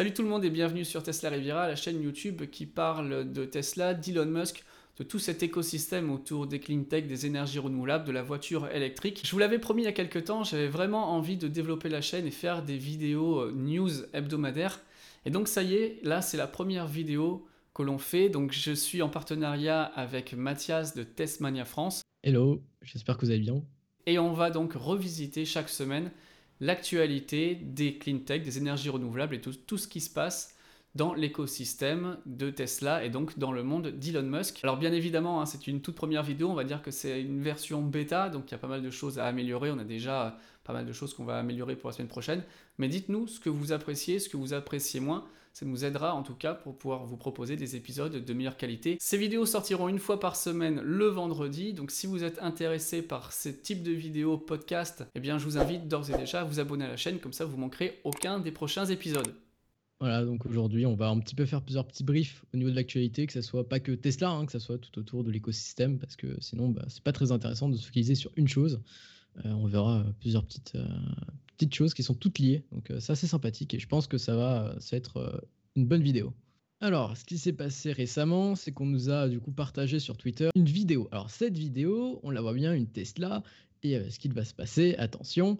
Salut tout le monde et bienvenue sur Tesla Riviera, la chaîne YouTube qui parle de Tesla, d'Elon Musk, de tout cet écosystème autour des clean tech, des énergies renouvelables, de la voiture électrique. Je vous l'avais promis il y a quelques temps, j'avais vraiment envie de développer la chaîne et faire des vidéos euh, news hebdomadaires. Et donc ça y est, là c'est la première vidéo que l'on fait. Donc je suis en partenariat avec Mathias de Testmania France. Hello, j'espère que vous allez bien. Et on va donc revisiter chaque semaine l'actualité des clean tech, des énergies renouvelables et tout, ce qui se passe dans l'écosystème de Tesla et donc dans le monde d'Elon Musk. Alors bien évidemment, hein, c'est une toute première vidéo, on va dire que c'est une version bêta, donc il y a pas mal de choses à améliorer, on a déjà pas mal de choses qu'on va améliorer pour la semaine prochaine, mais dites-nous ce que vous appréciez, ce que vous appréciez moins, ça nous aidera en tout cas pour pouvoir vous proposer des épisodes de meilleure qualité. Ces vidéos sortiront une fois par semaine le vendredi, donc si vous êtes intéressé par ce type de vidéos podcast, eh bien je vous invite d'ores et déjà à vous abonner à la chaîne, comme ça vous manquerez aucun des prochains épisodes. Voilà, donc aujourd'hui, on va un petit peu faire plusieurs petits briefs au niveau de l'actualité, que ce soit pas que Tesla, hein, que ce soit tout autour de l'écosystème, parce que sinon, bah, c'est pas très intéressant de se focaliser sur une chose. Euh, on verra euh, plusieurs petites, euh, petites choses qui sont toutes liées, donc c'est assez sympathique et je pense que ça va, ça être une bonne vidéo. Alors, ce qui s'est passé récemment, c'est qu'on nous a du coup partagé sur Twitter une vidéo. Alors, cette vidéo, on la voit bien, une Tesla, et ce qui va se passer, attention,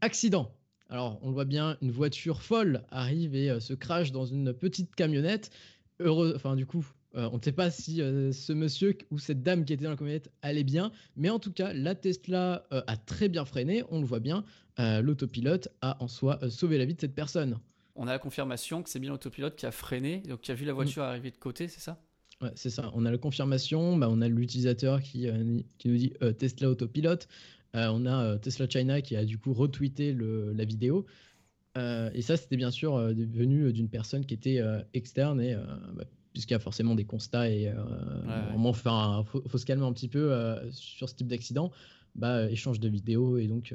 accident. Alors, on le voit bien, une voiture folle arrive et euh, se crache dans une petite camionnette. Heureux, enfin, du coup, euh, on ne sait pas si euh, ce monsieur ou cette dame qui était dans la camionnette allait bien, mais en tout cas, la Tesla a très bien freiné, on le voit bien. L'autopilote a en soi sauvé la vie de cette personne. On a la confirmation que c'est bien l'autopilote qui a freiné, donc qui a vu la voiture mm. arriver de côté, c'est ça? Ouais, c'est ça. On a la confirmation, bah, on a l'utilisateur qui, qui, nous dit Tesla autopilote. Euh, on a euh, Tesla China qui a du coup retweeté la vidéo. Euh, et ça, c'était bien sûr venu d'une personne qui était externe et bah, puisqu'il y a forcément des constats et enfin, faut, faut, se calmer un petit peu sur ce type d'accident. Bah, échange de vidéos et donc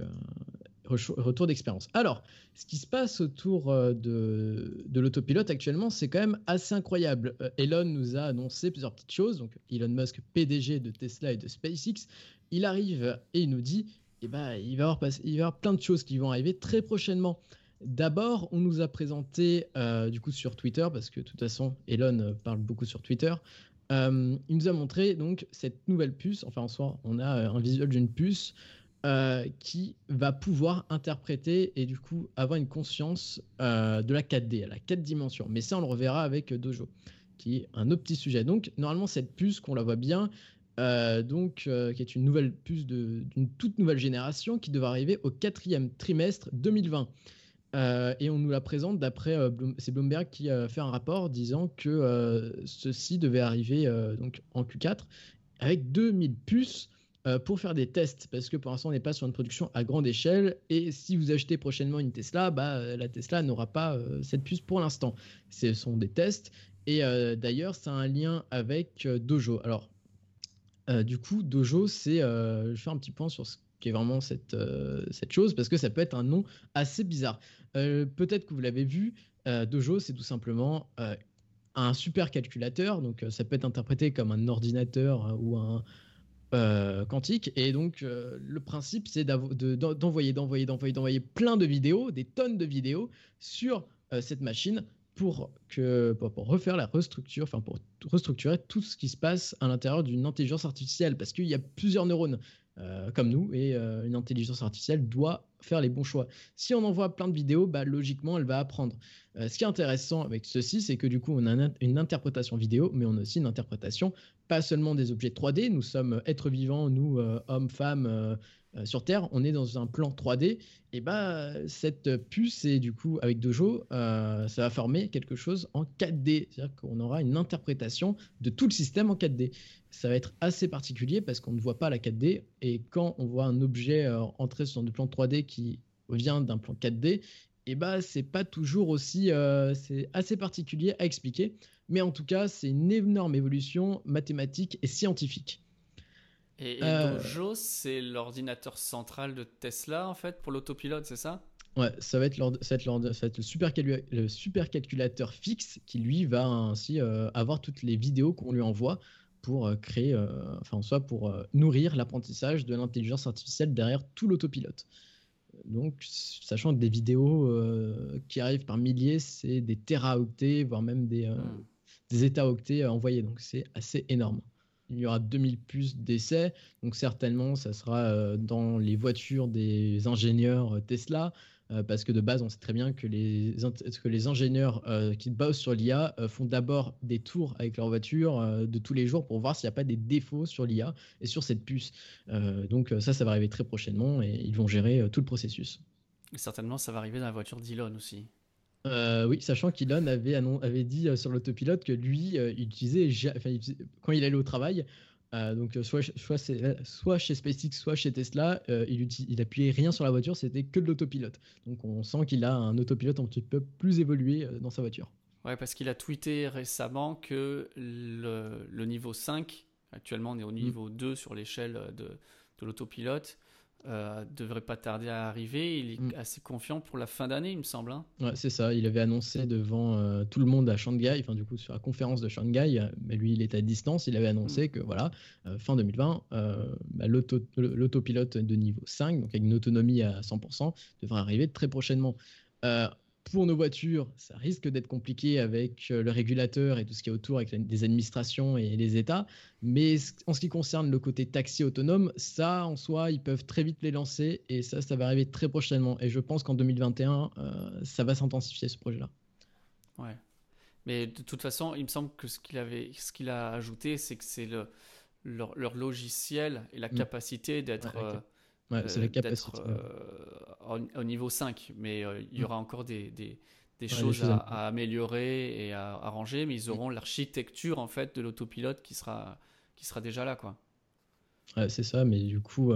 retour d'expérience. Alors, ce qui se passe autour de, de l'autopilote actuellement, c'est quand même assez incroyable. Elon nous a annoncé plusieurs petites choses. Donc, Elon Musk, PDG de Tesla et de SpaceX, il arrive et il nous dit eh ben, il, va y avoir plein de choses qui vont arriver très prochainement. D'abord, on nous a présenté, euh, du coup, sur Twitter, parce que de toute façon, Elon euh, parle beaucoup sur Twitter. Euh, il nous a montré donc cette nouvelle puce. Enfin, en soi, on a un visuel d'une puce qui va pouvoir interpréter et du coup avoir une conscience de la 4D, à la 4 dimensions. Mais ça, on le reverra avec Dojo, qui est un autre petit sujet. Donc, normalement, cette puce, qu'on la voit bien, euh, donc, euh, qui est une nouvelle puce d'une toute nouvelle génération qui devrait arriver au quatrième trimestre 2020. Euh, et on nous la présente d'après c'est Bloomberg qui a fait un rapport disant que ceci devait arriver donc en Q4 avec 2000 puces pour faire des tests parce que pour l'instant on n'est pas sur une production à grande échelle et si vous achetez prochainement une Tesla, bah, la Tesla n'aura pas cette puce pour l'instant. Ce sont des tests et d'ailleurs ça a un lien avec Dojo. Alors euh, du coup, Dojo, c'est. Euh, je fais un petit point sur ce qu'est vraiment cette, euh, cette chose, parce que ça peut être un nom assez bizarre. Peut-être que vous l'avez vu, Dojo, c'est tout simplement un super calculateur, donc ça peut être interprété comme un ordinateur ou un. Quantique. Et donc le principe c'est d'envoyer d'envoyer d'envoyer d'envoyer plein de vidéos des tonnes de vidéos sur cette machine pour, que, pour, refaire la restructure, enfin pour restructurer tout ce qui se passe à l'intérieur d'une intelligence artificielle, parce qu'il y a plusieurs neurones euh, comme nous, et euh, une intelligence artificielle doit faire les bons choix. Si on envoie plein de vidéos, bah, logiquement, elle va apprendre. Euh, ce qui est intéressant avec ceci, c'est que du coup, on a une interprétation vidéo, mais on a aussi une interprétation pas seulement des objets 3D. Nous sommes êtres vivants, nous, hommes, femmes, euh, sur Terre, on est dans un plan 3D, et bah cette puce et du coup avec Dojo, euh, ça va former quelque chose en 4D, c'est-à-dire qu'on aura une interprétation de tout le système en 4D. Ça va être assez particulier parce qu'on ne voit pas la 4D et quand on voit un objet euh, entrer sur un plan 3D qui vient d'un plan 4D, et bah c'est pas toujours aussi, c'est assez particulier à expliquer, mais en tout cas c'est une énorme évolution mathématique et scientifique. Et, euh, Dojo, c'est l'ordinateur central de Tesla, en fait, pour l'autopilote, c'est ça? Ouais, ça va être, ça va être, le, super le super calculateur fixe qui, lui, va ainsi euh, avoir toutes les vidéos qu'on lui envoie pour euh, créer, enfin, en soi, pour nourrir l'apprentissage de l'intelligence artificielle derrière tout l'autopilote. donc, sachant que des vidéos qui arrivent par milliers, c'est des téraoctets, voire même des, hmm. des états-octets envoyés. Donc, c'est assez énorme il y aura 2000 plus d'essais. Donc certainement, ça sera euh, dans les voitures des ingénieurs euh, Tesla. Euh, parce que de base, on sait très bien que les, que les ingénieurs qui bossent sur l'IA font d'abord des tours avec leur voiture de tous les jours pour voir s'il n'y a pas des défauts sur l'IA et sur cette puce. donc ça, ça va arriver très prochainement et ils vont gérer tout le processus. certainement, ça va arriver dans la voiture d'Elon aussi. Euh, oui, sachant qu'Elon avait, avait dit euh, sur l'autopilote que lui, euh, il utilisait, quand il allait au travail, donc soit, soit, chez SpaceX, soit chez Tesla, il, il appuyait rien sur la voiture, c'était que de l'autopilote. Donc on sent qu'il a un autopilote un petit peu plus évolué dans sa voiture. Ouais, parce qu'il a tweeté récemment que le, niveau 5, actuellement on est au mm. niveau 2 sur l'échelle de, de l'autopilote, euh, devrait pas tarder à arriver. Il est mm. assez confiant pour la fin d'année, il me semble. Hein. Ouais, c'est ça. Il avait annoncé devant euh, tout le monde à Shanghai, enfin du coup sur la conférence de Shanghai, euh, mais lui il était à distance. Il avait annoncé mm. que voilà, fin 2020, bah, l'autopilote de niveau 5, donc avec une autonomie à 100%, devrait arriver très prochainement pour nos voitures, ça risque d'être compliqué avec euh, le régulateur et tout ce qui est autour, avec les administrations et les États. Mais en ce qui concerne le côté taxi autonome, ça, en soi, ils peuvent très vite les lancer et ça, ça va arriver très prochainement. Et je pense qu'en 2021, euh, ça va s'intensifier ce projet-là. Ouais. Mais de toute façon, il me semble que ce qu'il avait, ce qu'il a ajouté, c'est que c'est le, leur, logiciel et la mm. capacité d'être Ouais, c'est la euh, capacité. Euh, au, niveau 5, mais euh, il y aura encore des, des, des choses, à, améliorer et à arranger, mais ils auront l'architecture en fait de l'autopilote qui sera, qui sera déjà là. quoi. Ouais, c'est ça, mais du coup,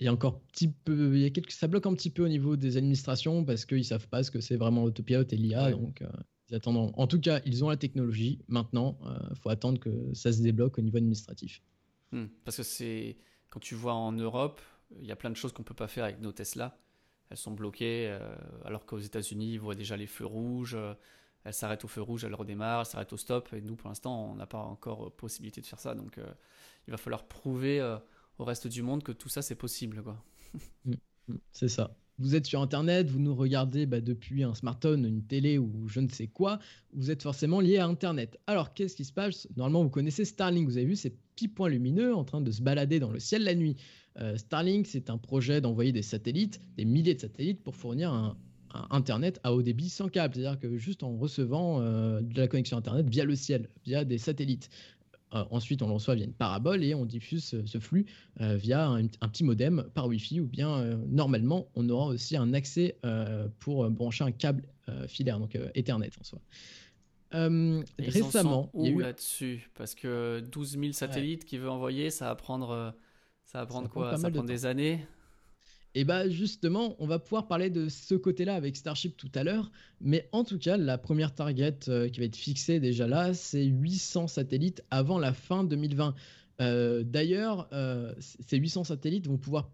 il y a encore petit peu, il y a quelques, ça bloque un petit peu au niveau des administrations parce qu'ils savent pas ce que c'est vraiment l'autopilote et l'IA, donc ils attendent. En tout cas, ils ont la technologie. Maintenant, il faut attendre que ça se débloque au niveau administratif. Hmm, parce que c'est quand tu vois en Europe, il y a plein de choses qu'on ne peut pas faire avec nos Tesla. Elles sont bloquées, euh, alors qu'aux États-Unis, ils voient déjà les feux rouges. Euh, elles s'arrêtent au feu rouge, elles redémarrent, elles s'arrêtent au stop. Et nous, pour l'instant, on n'a pas encore possibilité de faire ça. Donc, euh, il va falloir prouver au reste du monde que tout ça, c'est possible. Mm, mm, c'est ça vous êtes sur Internet, vous nous regardez bah, depuis un smartphone, une télé ou je ne sais quoi, vous êtes forcément lié à Internet. Alors, qu'est-ce qui se passe? Normalement, vous connaissez Starlink, vous avez vu ces petits points lumineux en train de se balader dans le ciel la nuit. Euh, Starlink, c'est un projet d'envoyer des satellites, des milliers de satellites pour fournir un, Internet à haut débit sans câble, c'est-à-dire que juste en recevant euh, de la connexion Internet via le ciel, via des satellites. Euh, ensuite, on le reçoit via une parabole et on diffuse ce, flux via un, petit modem par Wi-Fi ou bien normalement, on aura aussi un accès pour brancher un câble filaire, donc Ethernet en soi. récemment, il y a eu là-dessus? Parce que 12 000 satellites qu'il veut envoyer, ça va prendre ça va prendre quoi? Ça va prendre des années? Et bah justement, on va pouvoir parler de ce côté-là avec Starship tout à l'heure, mais en tout cas, la première target euh, qui va être fixée déjà là, c'est 800 satellites avant la fin 2020. Euh, d'ailleurs, euh, ces 800 satellites vont pouvoir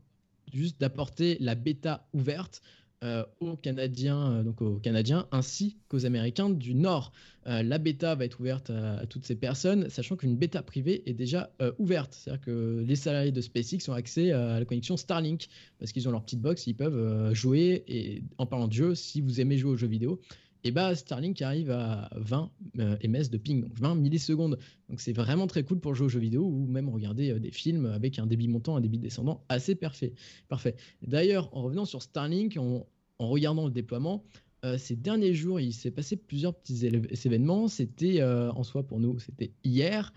juste apporter la bêta ouverte euh, aux Canadiens, euh, donc aux Canadiens ainsi qu'aux Américains du Nord. Euh, la bêta va être ouverte à, toutes ces personnes, sachant qu'une bêta privée est déjà ouverte. C'est-à-dire que les salariés de SpaceX ont accès à la connexion Starlink parce qu'ils ont leur petite box, ils peuvent jouer. Et en parlant de jeu, si vous aimez jouer aux jeux vidéo, et bah Starlink arrive à 20 ms de ping, donc 20 millisecondes. Donc c'est vraiment très cool pour jouer aux jeux vidéo ou même regarder des films avec un débit montant, un débit descendant assez parfait. Parfait. D'ailleurs, en revenant sur Starlink, en regardant le déploiement, euh, ces derniers jours, il s'est passé plusieurs petits événements. C'était euh, en soi pour nous, c'était hier.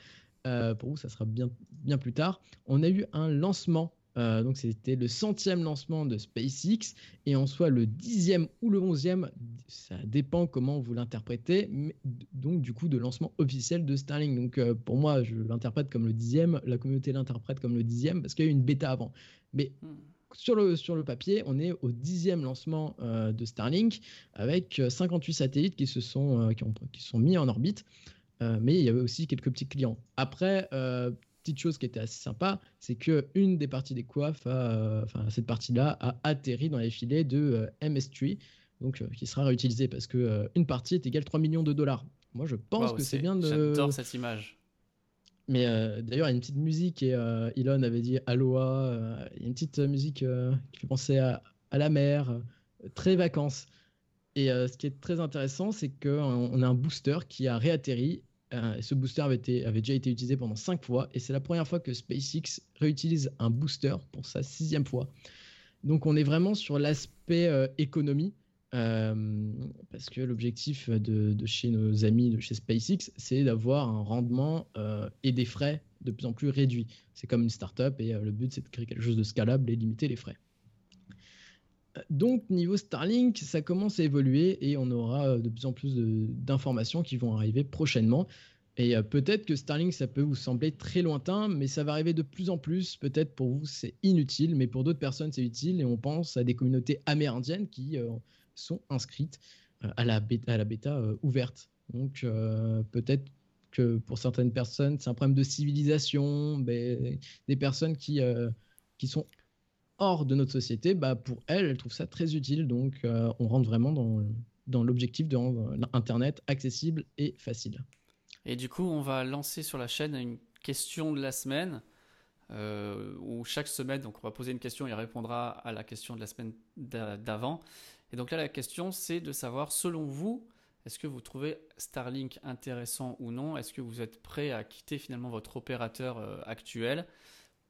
Euh, pour vous, ça sera bien plus tard. On a eu un lancement euh, donc c'était le centième lancement de SpaceX et en soit le dixième ou le onzième, ça dépend comment vous l'interprétez, donc du coup de lancement officiel de Starlink. Donc euh, pour moi, je l'interprète comme le dixième, la communauté l'interprète comme le dixième parce qu'il y a eu une bêta avant. Mais hmm. sur le, sur le papier, on est au dixième lancement euh, de Starlink avec 58 satellites qui se sont, qui, ont, qui sont mis en orbite. mais il y avait aussi quelques petits clients. Après, petite chose qui était assez sympa, c'est que une des parties des coiffes, euh, enfin cette partie-là, a atterri dans les filets de euh, MS3, donc euh, qui sera réutilisé parce que une partie est égale 3 millions de dollars. Moi, je pense que c'est bien de. J'adore cette image. Mais d'ailleurs, il y a une petite musique et Elon avait dit Aloha. il y a une petite musique qui fait penser à, à la mer, très vacances. Et ce qui est très intéressant, c'est qu'on a un booster qui a réatterri. Ce booster avait, déjà été utilisé pendant cinq fois. Et c'est la première fois que SpaceX réutilise un booster pour sa sixième fois. Donc on est vraiment sur l'aspect économie. parce que l'objectif de, de, chez nos amis de chez SpaceX, c'est d'avoir un rendement et des frais de plus en plus réduits. C'est comme une startup et le but, c'est de créer quelque chose de scalable et limiter les frais. Donc, niveau Starlink, ça commence à évoluer et on aura euh, de plus en plus d'informations qui vont arriver prochainement. Et euh, peut-être que Starlink, ça peut vous sembler très lointain, mais ça va arriver de plus en plus. Peut-être pour vous, c'est inutile, mais pour d'autres personnes, c'est utile. Et on pense à des communautés amérindiennes qui euh, sont inscrites à la bêta, à la bêta ouverte. Donc, peut-être que pour certaines personnes, c'est un problème de civilisation, des personnes qui, qui sont hors de notre société, bah pour elle, elle trouve ça très utile. Donc, euh, on rentre vraiment dans, dans l'objectif de rendre Internet accessible et facile. Et du coup, on va lancer sur la chaîne une question de la semaine. Euh, où chaque semaine, donc on va poser une question il répondra à la question de la semaine d'avant. Et donc là, la question, c'est de savoir, selon vous, est-ce que vous trouvez Starlink intéressant ou non? Est-ce que vous êtes prêt à quitter finalement votre opérateur euh, actuel?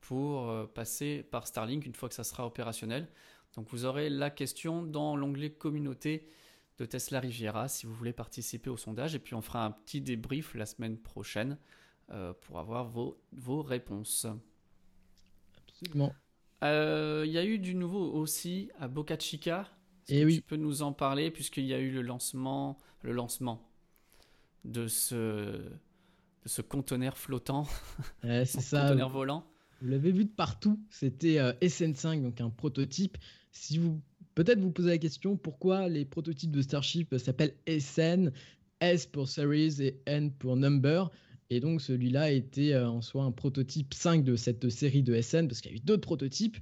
Pour euh, passer par Starlink une fois que ça sera opérationnel. Donc vous aurez la question dans l'onglet communauté de Tesla Riviera si vous voulez participer au sondage et puis on fera un petit débrief la semaine prochaine euh, pour avoir vos, vos réponses. Absolument. Euh, il y a eu du nouveau aussi à Boca Chica. Et eh oui. Tu peux nous en parler puisqu'il y a eu le lancement, le lancement de ce, de ce conteneur flottant, c'est ça. conteneur volant. Vous l'avez vu de partout. C'était euh, SN5, donc un prototype. Si vous peut-être vous posez la question pourquoi les prototypes de Starship s'appellent SN, S pour Series et N pour Number? Et donc celui-là était euh, en soi un prototype 5 de cette série de SN parce qu'il y a eu d'autres prototypes.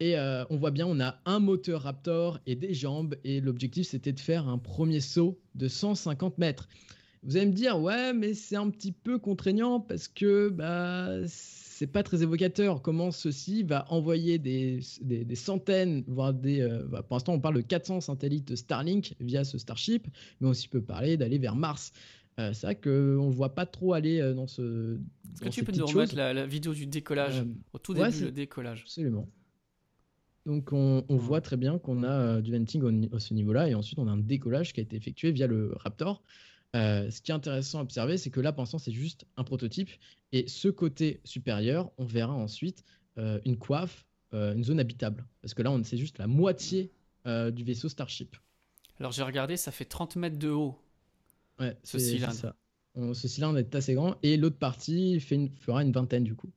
Et euh, on voit bien, on a un moteur Raptor et des jambes. Et l'objectif, c'était de faire un premier saut de 150 mètres. Vous allez me dire, ouais, mais c'est un petit peu contraignant parce que bah, c'est pas très évocateur comment ceci va envoyer des, des, centaines, voire des. Euh, bah, pour l'instant, on parle de 400 satellites Starlink via ce Starship, mais on aussi peut parler d'aller vers Mars. Euh, c'est vrai qu'on ne voit pas trop aller euh, dans ce. Est-ce que tu peux nous remettre la, vidéo du décollage Au tout début, du décollage? Absolument. Donc on, voit très bien qu'on a du venting à ce niveau-là, et ensuite on a un décollage qui a été effectué via le Raptor. Euh, ce qui est intéressant à observer, c'est que là, pour l'instant, c'est juste un prototype. Et ce côté supérieur, on verra ensuite euh, une coiffe, euh, une zone habitable. Parce que là, on c'est juste la moitié du vaisseau Starship. Alors j'ai regardé, ça fait 30 mètres de haut. Ouais, ce cylindre. ce cylindre est assez grand. Et l'autre partie fait fera une vingtaine du coup.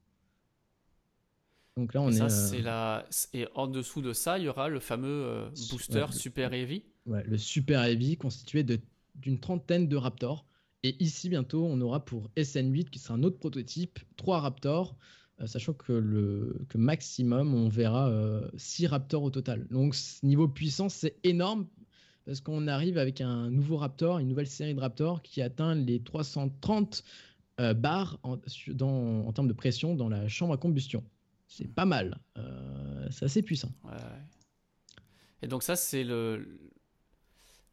Donc là, on et est. Ça, la... Et en dessous de ça, il y aura le fameux booster Super Heavy. Ouais, le Super Heavy constitué de d'une trentaine de Raptors. Et ici, bientôt, on aura pour SN8, qui sera un autre prototype, trois Raptors, euh, sachant que, le, que maximum, on verra 6 euh, Raptors au total. Donc, niveau puissance, c'est énorme, parce qu'on arrive avec un nouveau Raptor, une nouvelle série de Raptors qui atteint les 330 euh, bars en, dans, en, termes de pression dans la chambre à combustion. C'est pas mal. c'est assez puissant. Et donc ça, c'est le...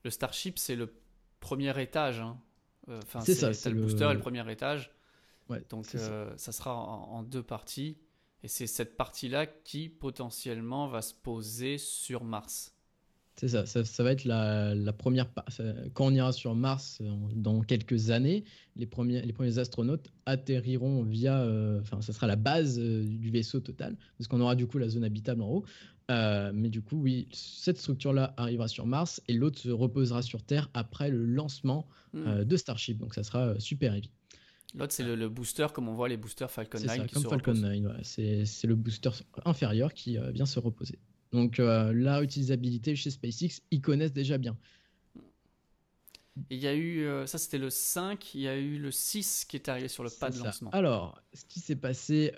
Le Starship, c'est le premier étage. Hein. Euh, enfin, c'est ça. C'est le booster et le premier étage. Ouais, Donc euh, ça. sera en, deux parties. Et c'est cette partie-là qui potentiellement va se poser sur Mars. C'est ça, ça, va être la, la première. Quand on ira sur Mars euh, dans quelques années, les premiers, les premiers astronautes atterriront via. Enfin, ça sera la base du vaisseau total, parce qu'on aura du coup la zone habitable en haut. Euh, mais du coup, oui, cette structure-là arrivera sur Mars et l'autre se reposera sur Terre après le lancement hmm. euh, de Starship. Donc ça sera euh, super heavy. L'autre, c'est le, booster, comme on voit les boosters Falcon 9. Ça, comme Falcon 9, c'est le booster inférieur qui vient se reposer. Donc la utilisabilité chez SpaceX, ils connaissent déjà bien. Il y a eu, ça c'était le 5, il y a eu le 6 qui est arrivé sur le pas de lancement. Alors, ce qui s'est passé,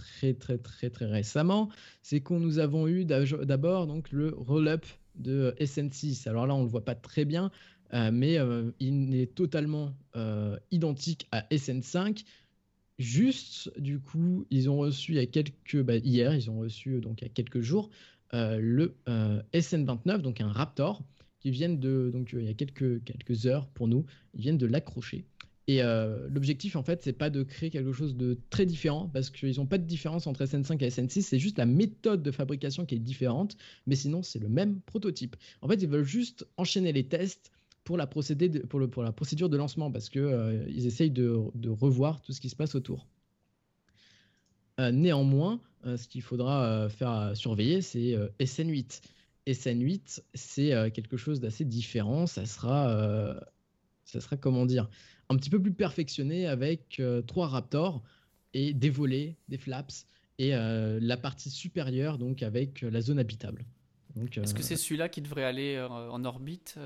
très très très très récemment, c'est qu'on nous avons eu d'abord donc le roll-up de SN6. Alors là, on le voit pas très bien, euh, mais euh, il est totalement euh, identique à SN5. Juste, du coup, ils ont reçu a quelques bah, hier, ils ont reçu donc a quelques jours le SN29, donc un Raptor, qui viennent de, donc il y a quelques, quelques heures pour nous, ils viennent de l'accrocher. Et l'objectif, en fait, c'est pas de créer quelque chose de très différent parce qu'ils n'ont pas de différence entre SN5 et SN6. C'est juste la méthode de fabrication qui est différente, mais sinon, c'est le même prototype. En fait, ils veulent juste enchaîner les tests pour la, procédure de lancement parce qu'ils euh, essayent de, revoir tout ce qui se passe autour. Euh, néanmoins, euh, ce qu'il faudra faire surveiller, c'est SN8. SN8, c'est quelque chose d'assez différent. Ça sera, ça sera, comment dire, un petit peu plus perfectionné avec trois Raptors et des volets, des flaps et la partie supérieure, donc avec la zone habitable. Est-ce que c'est celui-là qui devrait aller en orbite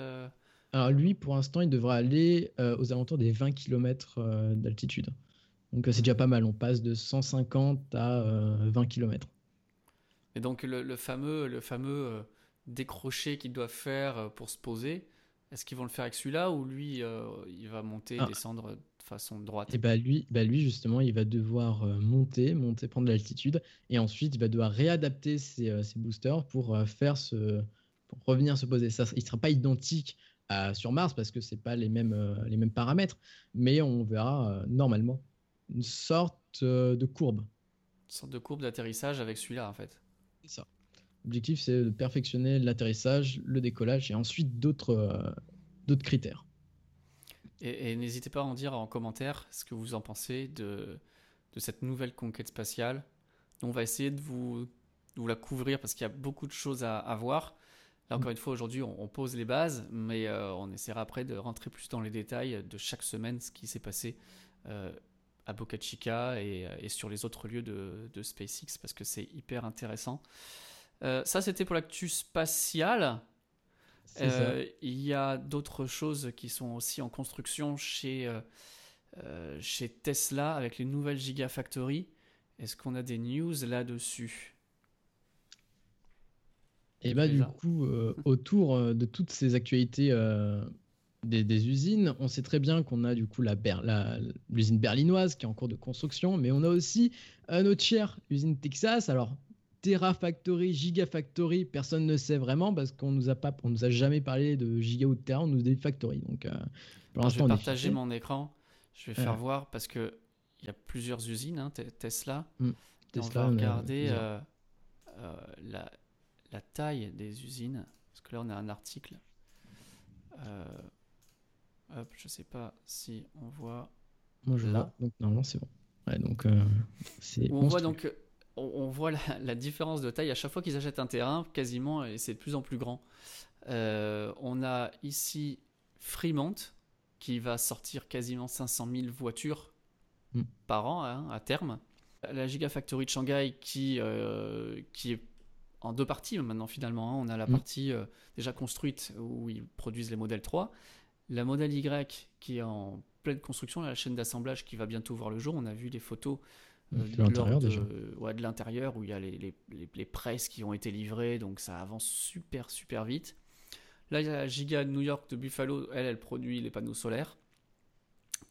alors lui, pour l'instant, il devrait aller euh, aux alentours des 20 km euh, d'altitude. Donc euh, c'est déjà pas mal, on passe de 150 à 20 km. Et donc le, fameux, le fameux décroché qu'ils doivent faire pour se poser, est-ce qu'ils vont le faire avec celui-là ou lui, il va monter et ah. descendre de façon droite Et bah lui, bah lui, justement, il va devoir monter, monter, prendre de l'altitude, et ensuite il va devoir réadapter ses, boosters pour faire ce, pour revenir se poser. Ça, il sera pas identique sur Mars parce que c'est pas les mêmes, euh, les mêmes paramètres, mais on verra euh, normalement une sorte euh, de courbe. Une sorte de courbe d'atterrissage avec celui-là en fait. C'est ça. L'objectif c'est de perfectionner l'atterrissage, le décollage et ensuite d'autres d'autres critères. Et, n'hésitez pas à en dire en commentaire ce que vous en pensez de, de cette nouvelle conquête spatiale. On va essayer de vous, vous la couvrir parce qu'il y a beaucoup de choses à, à voir. Là, encore une fois, aujourd'hui, on, pose les bases, mais euh, on essaiera après de rentrer plus dans les détails de chaque semaine, ce qui s'est passé euh, à Boca Chica et, sur les autres lieux de, SpaceX, parce que c'est hyper intéressant. Euh, ça, c'était pour l'actu spatiale. il y a d'autres choses qui sont aussi en construction chez, chez Tesla avec les nouvelles Gigafactory. Est-ce qu'on a des news là-dessus? Et bah, du coup, euh, autour euh, de toutes ces actualités euh, des, usines, on sait très bien qu'on a du coup l'usine berlinoise qui est en cours de construction, mais on a aussi notre chère usine Texas. Alors, Terrafactory, Gigafactory, personne ne sait vraiment parce qu'on nous a pas, on nous a jamais parlé de Giga ou de Terra, on nous dit Factory. Donc, pour je vais partager mon écran. Je vais faire voir parce que il y a plusieurs usines, hein, Tesla. Mm. Tesla. On va regarder la la taille des usines. Parce que là, on a un article. Euh, hop, je sais pas si on voit. Moi, je là. Donc, normalement, c'est bon. Ouais, donc, euh. On voit donc. On, voit la, différence de taille à chaque fois qu'ils achètent un terrain, quasiment, et c'est de plus en plus grand. Euh, on a ici Fremont, qui va sortir quasiment 500 000 voitures hmm. par an hein, à terme. La Gigafactory de Shanghai qui, qui est en deux parties maintenant finalement. Hein. On a la mm. partie euh, déjà construite où ils produisent les modèles 3, la modèle Y qui est en pleine construction, la chaîne d'assemblage qui va bientôt voir le jour. On a vu les photos euh, de l'intérieur déjà. Ouais, de l'intérieur où il y a les, les, les, presses qui ont été livrées, donc ça avance super super vite. Là, il y a la Giga de New York de Buffalo, elle, elle produit les panneaux solaires.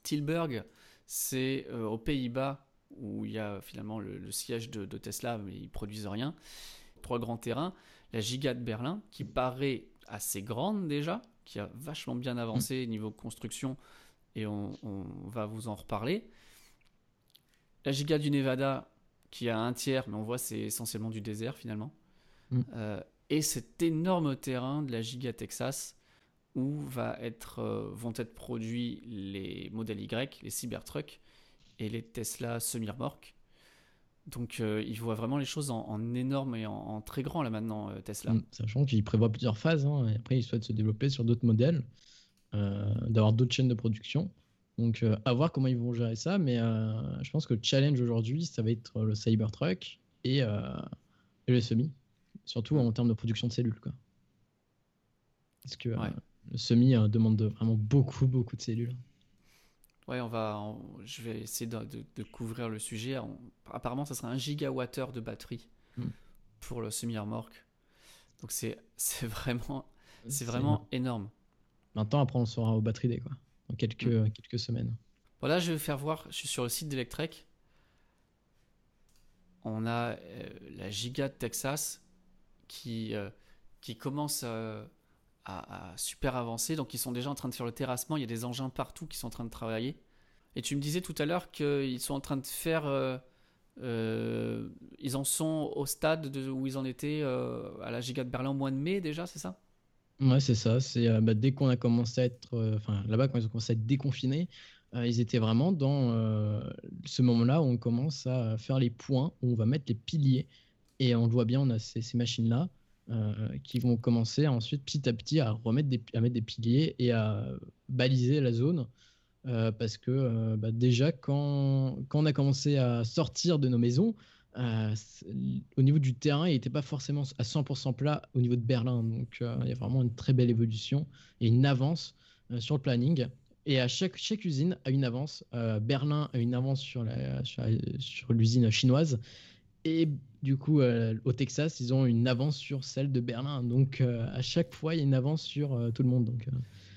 Tilburg, c'est euh, aux Pays-Bas où il y a finalement le, siège de, de, Tesla, mais ils produisent rien trois grands terrains. La Giga de Berlin, qui paraît assez grande déjà, qui a vachement bien avancé mm. niveau construction, et on, va vous en reparler. La Giga du Nevada, qui a un tiers, mais on voit c'est essentiellement du désert finalement. Mm. Euh, et cet énorme terrain de la Giga Texas, où va être, euh, vont être produits les modèles Y, les Cybertruck et les Tesla semi-remorques. Donc euh, il voit vraiment les choses en, énorme et en, très grand là maintenant, euh, Tesla. Mm, sachant qu'il prévoit plusieurs phases, hein, et après il souhaite se développer sur d'autres modèles, d'avoir d'autres chaînes de production. Donc à voir comment ils vont gérer ça, mais je pense que le challenge aujourd'hui, ça va être le Cybertruck et, et le semi, surtout en termes de production de cellules. Quoi. Parce que le semi demande vraiment beaucoup, beaucoup de cellules. Ouais, on va, je vais essayer de, couvrir le sujet. apparemment, ça sera un gigawattheure de batterie hmm. pour le semi-remorque. Donc c'est vraiment, c'est vraiment énorme. Maintenant, après, on sera au batterie day, quoi, dans quelques, hmm. quelques semaines. Voilà, je vais faire voir, je suis sur le site d'Electrek. On a euh, la Giga de Texas qui, qui commencent à, super avancer. Donc, ils sont déjà en train de faire le terrassement. Il y a des engins partout qui sont en train de travailler. Et tu me disais tout à l'heure qu'ils sont en train de faire. ils en sont au stade de, où ils en étaient à la Giga de Berlin au mois de mai déjà, c'est ça? Ouais, c'est ça. C'est bah, dès qu'on a commencé à être, enfin là-bas quand ils ont commencé à être déconfinés, euh, ils étaient vraiment dans euh, ce moment-là où on commence à faire les points, où on va mettre les piliers. Et on le voit bien, on a ces, machines-là euh, qui vont commencer ensuite petit à petit à remettre des, à mettre des piliers et à baliser la zone. parce que bah, déjà, quand, quand, on a commencé à sortir de nos maisons, au niveau du terrain, il n'était pas forcément à 100% plat au niveau de Berlin. Donc il y a vraiment une très belle évolution et une avance sur le planning. Et à chaque, chaque usine a une avance. Euh, Berlin a une avance sur, la, sur, l'usine chinoise. Et du coup, euh, au Texas, ils ont une avance sur celle de Berlin. Donc, euh, à chaque fois, il y a une avance sur tout le monde. Donc,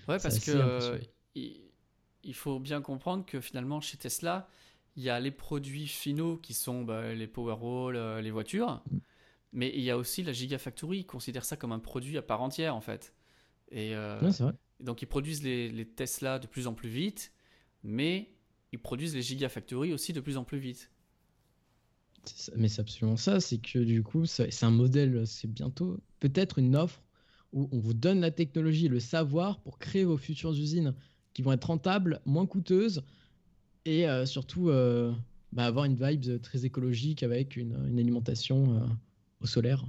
ouais, parce que il, faut bien comprendre que finalement, chez Tesla, il y a les produits finaux qui sont bah, les Powerwall, les voitures. Mais il y a aussi la Gigafactory. Ils considèrent ça comme un produit à part entière, en fait. Et, c'est vrai. Donc ils produisent les, Tesla de plus en plus vite, mais ils produisent les Gigafactory aussi de plus en plus vite. mais c'est absolument ça, c'est que du coup, c'est un modèle, c'est bientôt peut-être une offre où on vous donne la technologie, le savoir pour créer vos futures usines qui vont être rentables, moins coûteuses et euh, surtout euh, bah, avoir une vibe très écologique avec une, alimentation euh, au solaire.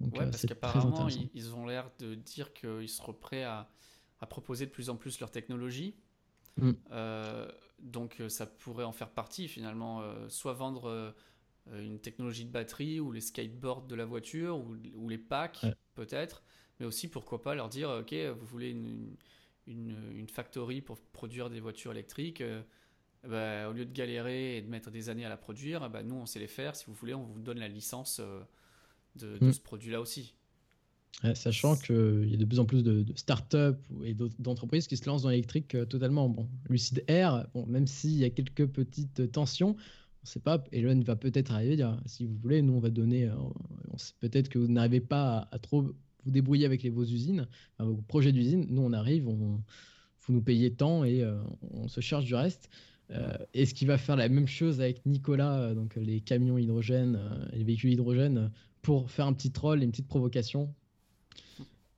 Donc, ouais, parce qu'apparemment, ils, ont l'air de dire qu'ils seront prêts à, à proposer de plus en plus leur technologie. Mm. Donc ça pourrait en faire partie finalement, soit vendre une technologie de batterie ou les skateboards de la voiture ou, les packs peut-être, mais aussi pourquoi pas leur dire ok vous voulez une, une, factory pour produire des voitures électriques, bah, au lieu de galérer et de mettre des années à la produire, bah, nous on sait les faire, si vous voulez on vous donne la licence de, de mm. ce produit là aussi sachant qu'il y a de plus en plus de, start-up et d'entreprises qui se lancent dans l'électrique euh, totalement. Bon, Lucid Air, bon, même s'il y a quelques petites tensions, on ne sait pas, Elon va peut-être arriver dire si vous voulez, nous on va donner, euh, peut-être que vous n'arrivez pas à, trop vous débrouiller avec les, vos usines, vos projets d'usine, nous on arrive, on, vous nous payez tant et euh, on se charge du reste. Est-ce qu'il va faire la même chose avec Nicolas, donc les camions hydrogène, les véhicules hydrogène, pour faire un petit troll et une petite provocation?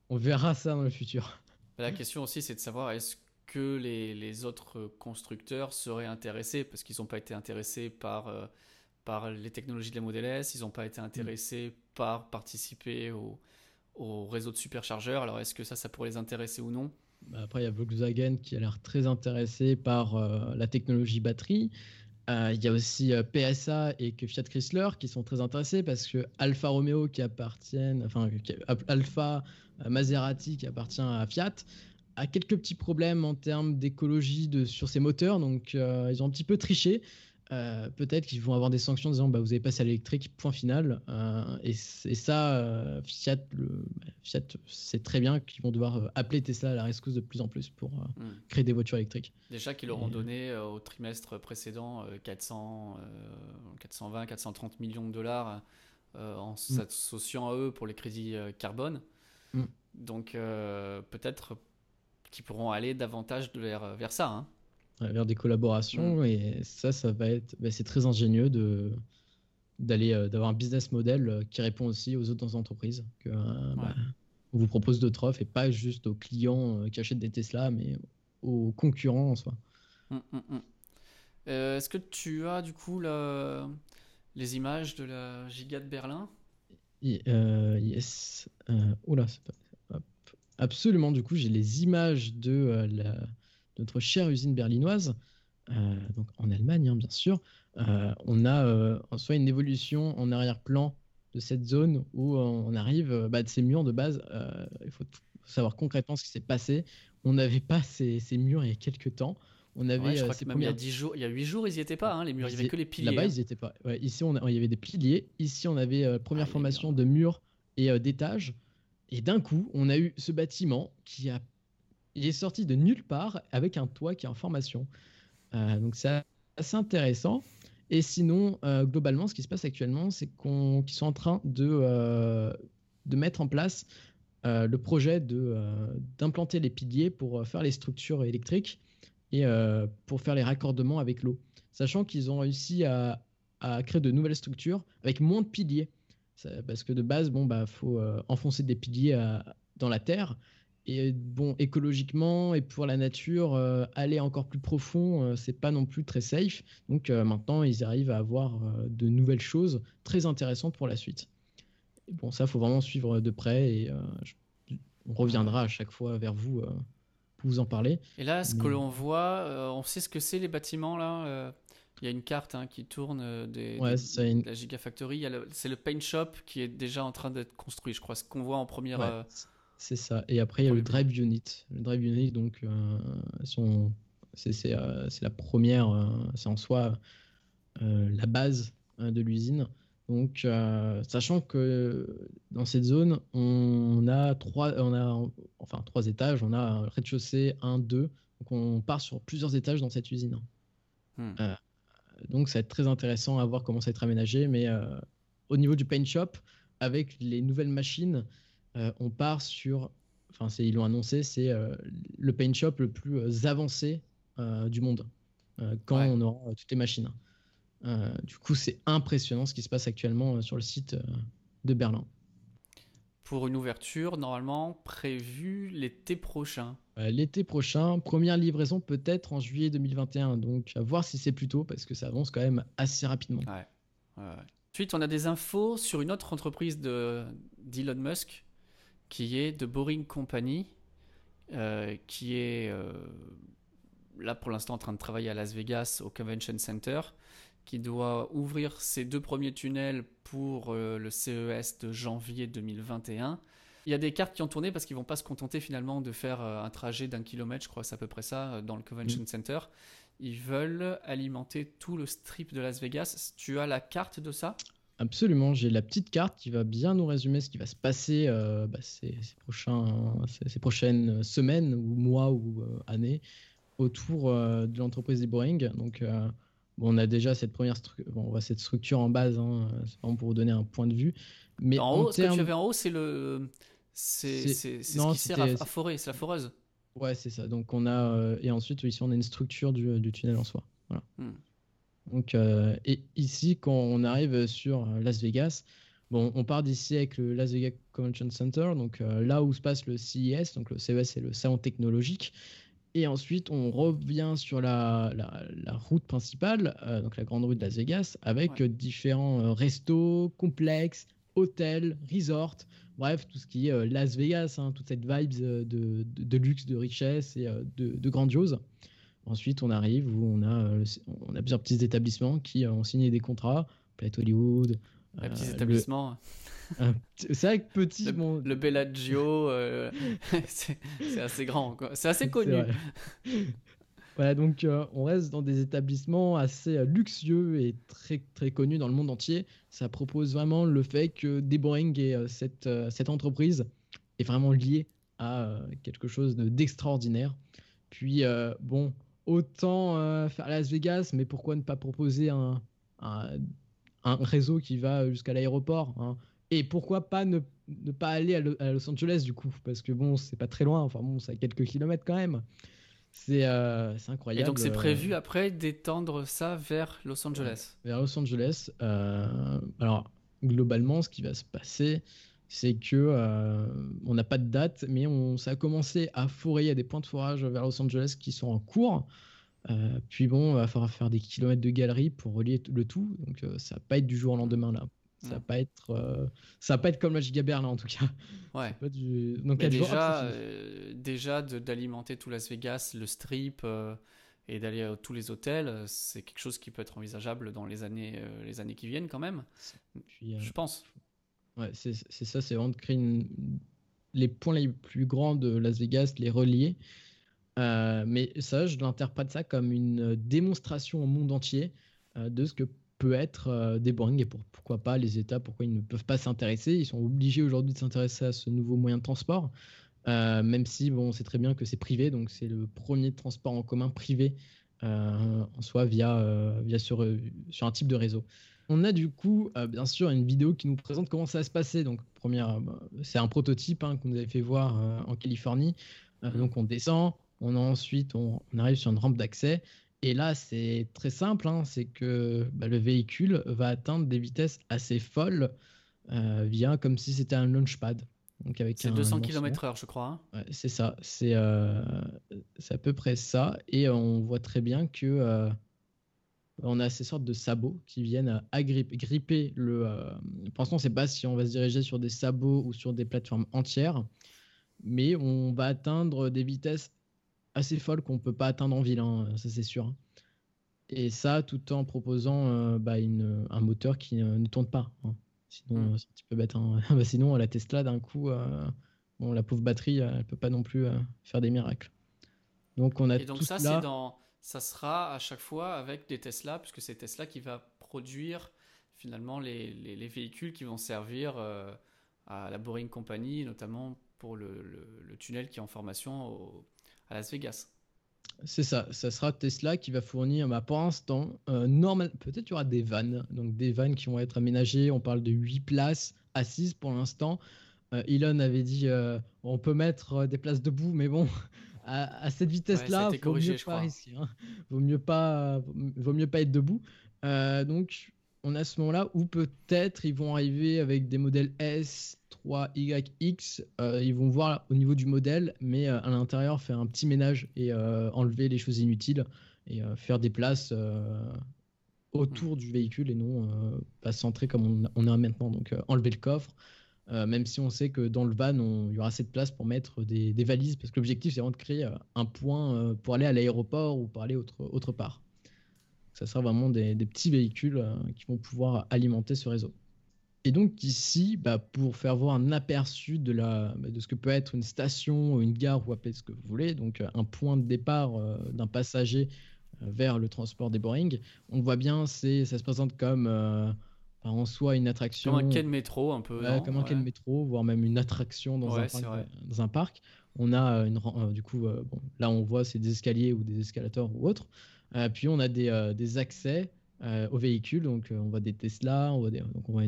On verra ça dans le futur. La question aussi, c'est de savoir est-ce que les, autres constructeurs seraient intéressés, parce qu'ils n'ont pas été intéressés par, euh, par les technologies de la Model S, ils n'ont pas été intéressés par participer au, réseau de superchargeurs. Alors est-ce que ça, ça pourrait les intéresser ou non? Après, il y a Volkswagen qui a l'air très intéressé par euh, la technologie batterie. Euh, il y a aussi PSA et Fiat Chrysler qui sont très intéressés parce que Alfa Romeo qui appartiennent, enfin Alfa euh, Maserati qui appartient à Fiat a quelques petits problèmes en termes d'écologie sur ses moteurs, donc euh, ils ont un petit peu triché. Euh, peut-être qu'ils vont avoir des sanctions en disant bah, vous avez passé à l'électrique, point final. et, ça, Fiat, le, Fiat c'est très bien qu'ils vont devoir appeler Tesla à la rescousse de plus en plus pour hmm. créer des voitures électriques. Déjà qu'ils leur ont donné au trimestre précédent 400, 420, 430 millions de dollars en hmm. s'associant à eux pour les crédits carbone. Mm. Donc euh, peut-être qu'ils pourront aller davantage vers, vers ça. Hein. Vers des collaborations mm. et ça, ça va être, bah, c'est très ingénieux de d'aller euh, d'avoir un business model euh, qui répond aussi aux autres entreprises que bah, on vous propose d'autres offres et pas juste aux clients qui achètent des Tesla mais aux concurrents en soi. Mm, est-ce que tu as du coup les images de la Giga de Berlin? Euh, yes. Euh, oula, pas... Absolument, du coup, j'ai les images de euh, la... notre chère usine berlinoise, donc en Allemagne, hein, bien sûr. on a en soi une évolution en arrière-plan de cette zone où on arrive bah, de ces murs de base. il faut savoir concrètement ce qui s'est passé. On n'avait pas ces, ces, murs il y a quelques temps. On avait, je crois que même il y a 10 jours, il y a 8 jours, ils n'y étaient pas, hein, les murs, il n'y avait que les piliers. Là-bas, hein. ils n'y étaient pas. ici, on il y avait des piliers. Ici, on avait euh, première ah, formation de murs et euh, d'étages. Et d'un coup, on a eu ce bâtiment qui a, il est sorti de nulle part avec un toit qui est en formation. Euh, donc, c'est assez intéressant. Et sinon, globalement, ce qui se passe actuellement, c'est qu'ils sont en train de de mettre en place le projet d'implanter les piliers pour faire les structures électriques et pour faire les raccordements avec l'eau. Sachant qu'ils ont réussi à, créer de nouvelles structures avec moins de piliers. parce que de base, bon, bah, faut enfoncer des piliers dans la terre et bon, écologiquement et pour la nature, euh, aller encore plus profond, euh, c'est pas non plus très safe. Donc euh, maintenant, ils arrivent à avoir de nouvelles choses très intéressantes pour la suite. bon, ça, faut vraiment suivre de près et on reviendra à chaque fois vers vous pour vous en parler. Et là, ce que l'on voit, on sait ce que c'est les bâtiments là. Il y a une carte hein, qui tourne des, de la Gigafactory. C'est le paint shop qui est déjà en train d'être construit, je crois. Ce qu'on voit en première. C'est ça. Et après, il y a le Drive Unit. Le Drive Unit, donc, euh, euh, c'est la première, euh, c'est en soi la base hein, de l'usine. Donc, sachant que dans cette zone, on a trois, on a, enfin, trois étages. On a un rez-de-chaussée, un, deux. Donc, on part sur plusieurs étages dans cette usine. Hmm. donc, ça va être très intéressant à voir comment ça va être aménagé. Mais au niveau du paint shop, avec les nouvelles machines, on part sur, enfin ils l'ont annoncé, c'est euh, le paint shop le plus euh, avancé du monde quand on aura toutes les machines. du coup, c'est impressionnant ce qui se passe actuellement sur le site de Berlin. Pour une ouverture normalement prévue l'été prochain. l'été prochain, première livraison peut-être en juillet 2021. Donc à voir si c'est plus tôt parce que ça avance quand même assez rapidement. Ensuite, on a des infos sur une autre entreprise d'Elon Musk qui est de Boring Company, euh, qui est euh, là pour l'instant en train de travailler à Las Vegas au Convention Center, qui doit ouvrir ses deux premiers tunnels pour euh, le CES de janvier 2021. Il y a des cartes qui ont tourné parce qu'ils vont pas se contenter finalement de faire un trajet d'un kilomètre, je crois, c'est à peu près ça, dans le Convention mm. Center. Ils veulent alimenter tout le strip de Las Vegas. Tu as la carte de ça? Absolument, j'ai la petite carte qui va bien nous résumer ce qui va se passer euh, bah, ces, prochains, ces, prochaines semaines ou mois ou euh, années autour euh, de l'entreprise des Boring. Donc, bon, on a déjà cette première bon, on voit cette structure en base, hein, c'est vraiment pour vous donner un point de vue. Mais en, haut, ce que tu avais en haut, c'est le, c'est ce qui sert à, forer, c'est la foreuse. Ouais, c'est ça. Donc on a et ensuite ici on a une structure du, du tunnel en soi. Voilà. Hmm. Donc, euh, et ici, quand on arrive sur euh, Las Vegas, bon, on part d'ici avec le Las Vegas Convention Center, donc euh, là où se passe le CES, donc le CES c'est le salon technologique. Et ensuite, on revient sur la, la, route principale, donc la grande rue de Las Vegas, avec différents restos, complexes, hôtels, resorts, bref, tout ce qui est Las Vegas, hein, toute cette vibe de, de, de, luxe, de richesse et de, de grandiose. Ensuite, on arrive où on a, euh, on a plusieurs petits établissements qui ont signé des contrats, Planet Hollywood. Les petits euh, établissements. c'est vrai que petit. Le, le Bellagio, euh, c'est assez grand, c'est assez connu. Voilà, donc on reste dans des établissements assez luxueux et très très connus dans le monde entier. Ça propose vraiment le fait que Boring et cette, cette entreprise est vraiment liée à quelque chose d'extraordinaire. Puis bon, autant euh, faire Las Vegas, mais pourquoi ne pas proposer un, un, réseau qui va jusqu'à l'aéroport hein. Et pourquoi pas ne, ne pas aller à, Los Angeles du coup? Parce que bon, c'est pas très loin, enfin bon, c'est à quelques kilomètres quand même. C'est euh, incroyable. Et donc c'est prévu après d'étendre ça vers Los Angeles? Vers Los Angeles. Euh, alors globalement, ce qui va se passer, c'est que euh, on n'a pas de date, mais on, ça a commencé à forer. Il y a des points de forage vers Los Angeles qui sont en cours. Euh, puis bon, il va falloir faire des kilomètres de galeries pour relier le tout. Donc euh, ça va pas être du jour au lendemain là. Ça va pas être, ça va pas être comme la Giga là en tout cas. Ouais. Donc déjà, déjà d'alimenter tout Las Vegas, le strip et d'aller à tous les hôtels, c'est quelque chose qui peut être envisageable dans les années, les années qui viennent quand même. Puis, je pense. Ouais, c'est ça, c'est vraiment de créer les points les plus grands de Las Vegas, les relier. Euh, mais ça, je l'interprète ça comme une démonstration au monde entier euh, de ce que peut être euh, des Boeing et pourquoi pas les États, pourquoi ils ne peuvent pas s'intéresser. Ils sont obligés aujourd'hui de s'intéresser à ce nouveau moyen de transport, même si bon, c'est très bien que c'est privé, donc c'est le premier transport en commun privé en soi via, via sur un type de réseau. On a du coup, euh, bien sûr, une vidéo qui nous présente comment ça va se passer. Donc, première, euh, bah, c'est un prototype hein, qu'on nous avait fait voir euh, en Californie. Mhm. Donc, on descend, on a ensuite, on, arrive sur une rampe d'accès. Et là, c'est très simple, hein, c'est que bah, le véhicule va atteindre des vitesses assez folles via comme si c'était un launchpad. C'est 200 km/h, je crois. Hein. c'est ça, c'est à peu près ça. Et on voit très bien que on a ces sortes de sabots qui viennent gripper le. Euh, pour l'instant, on ne sait pas si on va se diriger sur des sabots ou sur des plateformes entières, mais on va atteindre des vitesses assez folles qu'on ne peut pas atteindre en ville, hein, ça c'est sûr. Et ça, tout en proposant euh, bah, un moteur qui ne tourne pas. Hein. Sinon, hmm. c'est un petit peu bête. Hein. Bah, sinon, la Tesla, d'un coup, euh, bon, la pauvre batterie, elle ne peut pas non plus faire des miracles. Donc, on a Et donc, ça, c'est dans ça sera à chaque fois avec des Tesla, puisque c'est Tesla qui va produire finalement les, les, véhicules qui vont servir euh, à la Boring Company, notamment pour le, le, tunnel qui est en formation à Las Vegas. C'est ça, ça sera Tesla qui va fournir, bah, pour l'instant, euh, normal, peut-être il y aura des vannes, donc des vannes qui vont être aménagées, on parle de 8 places assises pour l'instant. Euh, Elon avait dit on peut mettre des places debout, mais bon, à, cette vitesse-là, il vaut mieux pas risquer. Hein. Vaut mieux pas, vaut mieux pas être debout. Euh, donc, on a ce moment-là où peut-être ils vont arriver avec des modèles S, 3, YX. Euh, ils vont voir au niveau du modèle, mais euh, à l'intérieur faire un petit ménage et enlever les choses inutiles et faire des places autour du véhicule et non pas centré comme on, on a maintenant. Donc, enlever le coffre. Euh, même si on sait que dans le van, il y aura assez de place pour mettre des, valises, parce que l'objectif, c'est vraiment de créer euh, un point euh, pour aller à l'aéroport ou pour aller autre, part. Ça sera vraiment des, petits véhicules qui vont pouvoir alimenter ce réseau. Et donc ici, bah, pour faire voir un aperçu bah, de ce que peut être une station, une gare, ou appelez ce que vous voulez, donc un point de départ d'un passager vers le transport des Boeing, on voit bien, ça se présente comme en soi une attraction. Comme un quai de métro, un peu. comme un quai de métro, voire même une attraction dans, un, parc, euh, dans un parc. On a euh, une, euh, du coup, bon, là on voit c'est des escaliers ou des escalators ou autres. puis on a des, des accès aux véhicules, donc on voit des Tesla, on voit des, donc on voit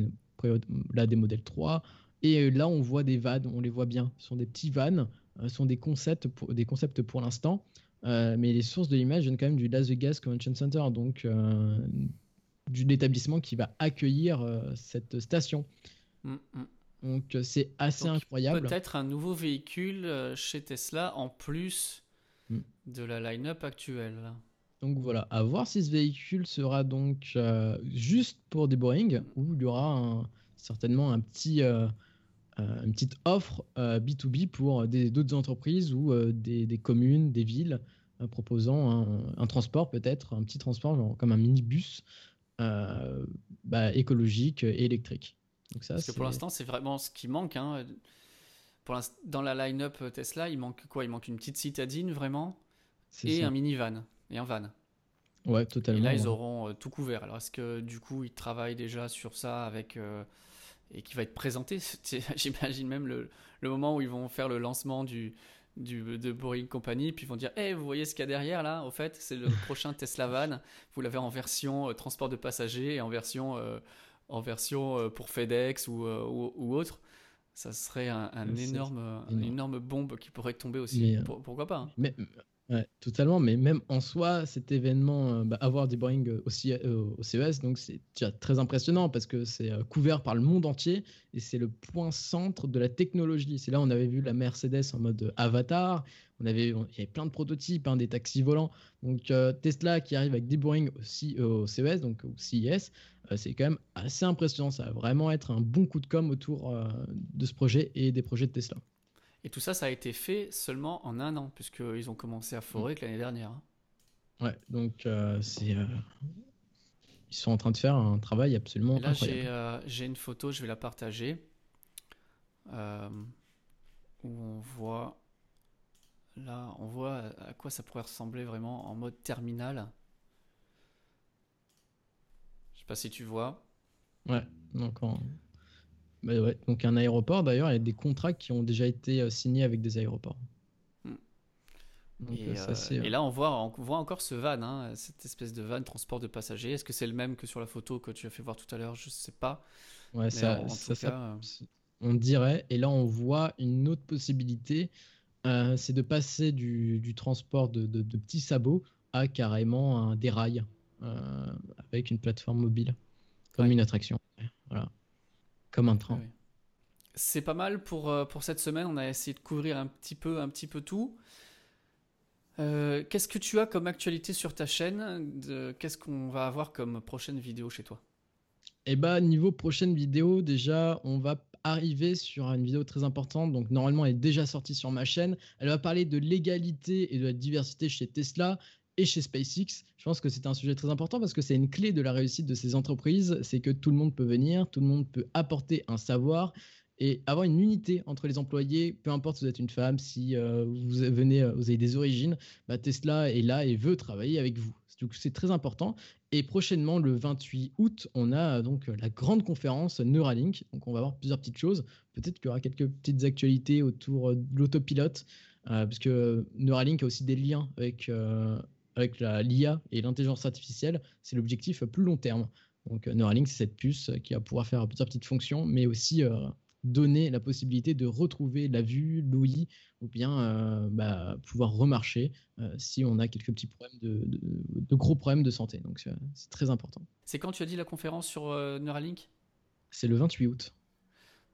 là des modèles 3. Et là on voit des vannes, on les voit bien. Ce sont des petits vannes, ce sont des concepts pour, des concepts pour l'instant. mais les sources de l'image viennent quand même du Las Vegas Convention Center, donc de l'établissement qui va accueillir euh, cette station. Mm, mm. Donc euh, c'est assez incroyable. Peut-être un nouveau véhicule euh, chez Tesla en plus mm. de la line-up actuelle. Donc voilà, à voir si ce véhicule sera donc juste pour des Boeing ou il y aura certainement un petit, une petite offre B2B pour d'autres entreprises ou des, des, communes, des villes proposant un, un transport peut-être, un petit transport genre, comme un minibus bah, écologique et électrique. Donc ça, Parce que pour l'instant, c'est vraiment ce qui manque. Hein. Pour dans la line-up Tesla, il manque quoi? Il manque une petite citadine vraiment? Et un minivan et un van. Ouais, totalement. Et là, ils auront euh, tout couvert. Alors, est-ce que du coup, ils travaillent déjà sur ça avec euh, et qui va être présenté? J'imagine même le, le, moment où ils vont faire le lancement du, du, de Boring Company, puis ils vont dire hey, vous voyez ce qu'il y a derrière là? Au fait, c'est le prochain Tesla Van. Vous l'avez en version euh, transport de passagers et en version, euh, en version euh, pour FedEx ou, ou, autre. Ça serait un, énorme, une énorme bombe qui pourrait tomber aussi. pourquoi pas hein? mais, Ouais, totalement. Mais même en soi, cet événement, euh, bah, avoir des Boeing aussi euh, au CES, donc c'est déjà très impressionnant parce que c'est euh, couvert par le monde entier et c'est le point centre de la technologie. C'est là où on avait vu la Mercedes en mode avatar. On avait, il y avait plein de prototypes, hein, des taxis volants. Donc Tesla qui arrive avec des Boeing aussi au CES, donc au CES, c'est quand même assez impressionnant. Ça va vraiment être un bon coup de com autour de ce projet et des projets de Tesla. Et tout ça, ça a été fait seulement en un an, puisqu'ils ont commencé à forer que l'année dernière. Hein. Ouais, donc euh, c'est. Euh, ils sont en train de faire un travail absolument là, incroyable. Euh, j'ai une photo, je vais la partager. où on voit. Là, on voit à quoi ça pourrait ressembler vraiment en mode terminal. Je sais pas si tu vois. Ouais, donc en, bah donc un aéroport, d'ailleurs, il y a des contrats qui ont déjà été euh, signés avec des aéroports. Hmm. et, là, on voit, on voit encore ce van, hein, cette espèce de van transport de passagers. Est-ce que c'est le même que sur la photo que tu as fait voir tout à l'heure? Je ne sais pas. Ouais, ça, ça, on dirait. Et là, on voit une autre possibilité, euh, c'est de passer du, transport de, petits sabots à carrément un dérail euh, avec une plateforme mobile, comme une attraction. Voilà. Comme un train. C'est pas mal pour, euh, pour cette semaine. On a essayé de couvrir un petit peu, un petit peu tout. Qu'est-ce que tu as comme actualité sur ta chaîne Qu'est-ce qu'on va avoir comme prochaine vidéo chez toi? Eh bah, niveau prochaine vidéo, déjà, on va arriver sur une vidéo très importante. Donc, normalement, elle est déjà sortie sur ma chaîne. Elle va parler de l'égalité et de la diversité chez Tesla et chez SpaceX. Je pense que c'est un sujet très important parce que c'est une clé de la réussite de ces entreprises. C'est que tout le monde peut venir, tout le monde peut apporter un savoir et avoir une unité entre les employés, peu importe si vous êtes une femme, si euh, euh, vous avez des origines, bah, Tesla est là et veut travailler avec vous. Donc c'est très important. Et prochainement, le 28 août, on a donc la grande conférence Neuralink. Donc on va voir plusieurs petites choses. Peut-être qu'il y aura quelques petites actualités autour de l'autopilote, euh, parce que Neuralink a aussi des liens avec, euh, avec l'IA et l'intelligence artificielle. C'est l'objectif plus long terme. Donc Neuralink, c'est cette puce qui va pouvoir faire plusieurs petites fonctions, mais aussi euh, donner la possibilité de retrouver la vue, l'ouïe, ou bien euh, bah, pouvoir remarcher euh, si on a quelques petits problèmes de, gros problèmes de santé. Donc c'est très important. C'est quand tu as dit la conférence sur euh, Neuralink? C'est le 28 août.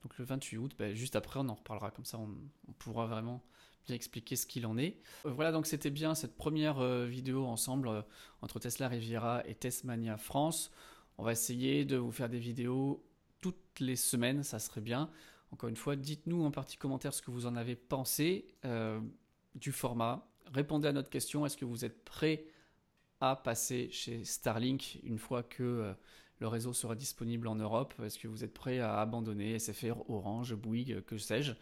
Donc le 28 août, bah, juste après on en reparlera, comme ça on, pourra vraiment expliquer ce qu'il en est. voilà, donc c'était bien cette première vidéo ensemble entre Tesla Riviera et Tesmania France. On va essayer de vous faire des vidéos toutes les semaines, ça serait bien. Encore une fois, dites-nous en partie commentaire ce que vous en avez pensé euh, du format. Répondez à notre question. Est-ce que vous êtes prêt à passer chez Starlink une fois que euh, le réseau sera disponible en Europe? Est-ce que vous êtes prêt à abandonner SFR, Orange, Bouygues, que sais-je,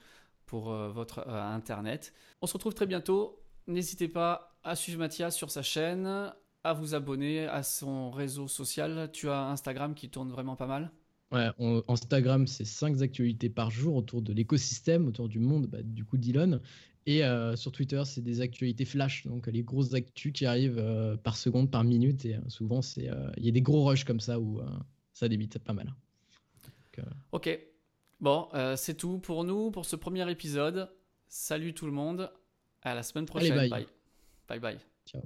pour euh, votre Internet On se retrouve très bientôt. N'hésitez pas à suivre Mathias sur sa chaîne, à vous abonner à son réseau social. Tu as Instagram qui tourne vraiment pas mal Ouais, Instagram, c'est 5 actualités par jour autour de l'écosystème, autour du monde bah, du coup d'Elon. Et euh, sur Twitter, c'est des actualités flash, donc les grosses actus qui arrivent euh, par seconde, par minute. Et euh, souvent, c'est il y a des gros rushs comme ça où ça débite pas mal. ok. Bon, c'est tout pour nous, pour ce premier épisode. Salut tout le monde. À la semaine prochaine. bye. Bye bye. Ciao.